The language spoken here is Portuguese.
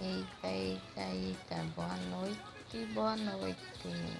Eita, eita, eita, boa noite, boa noite.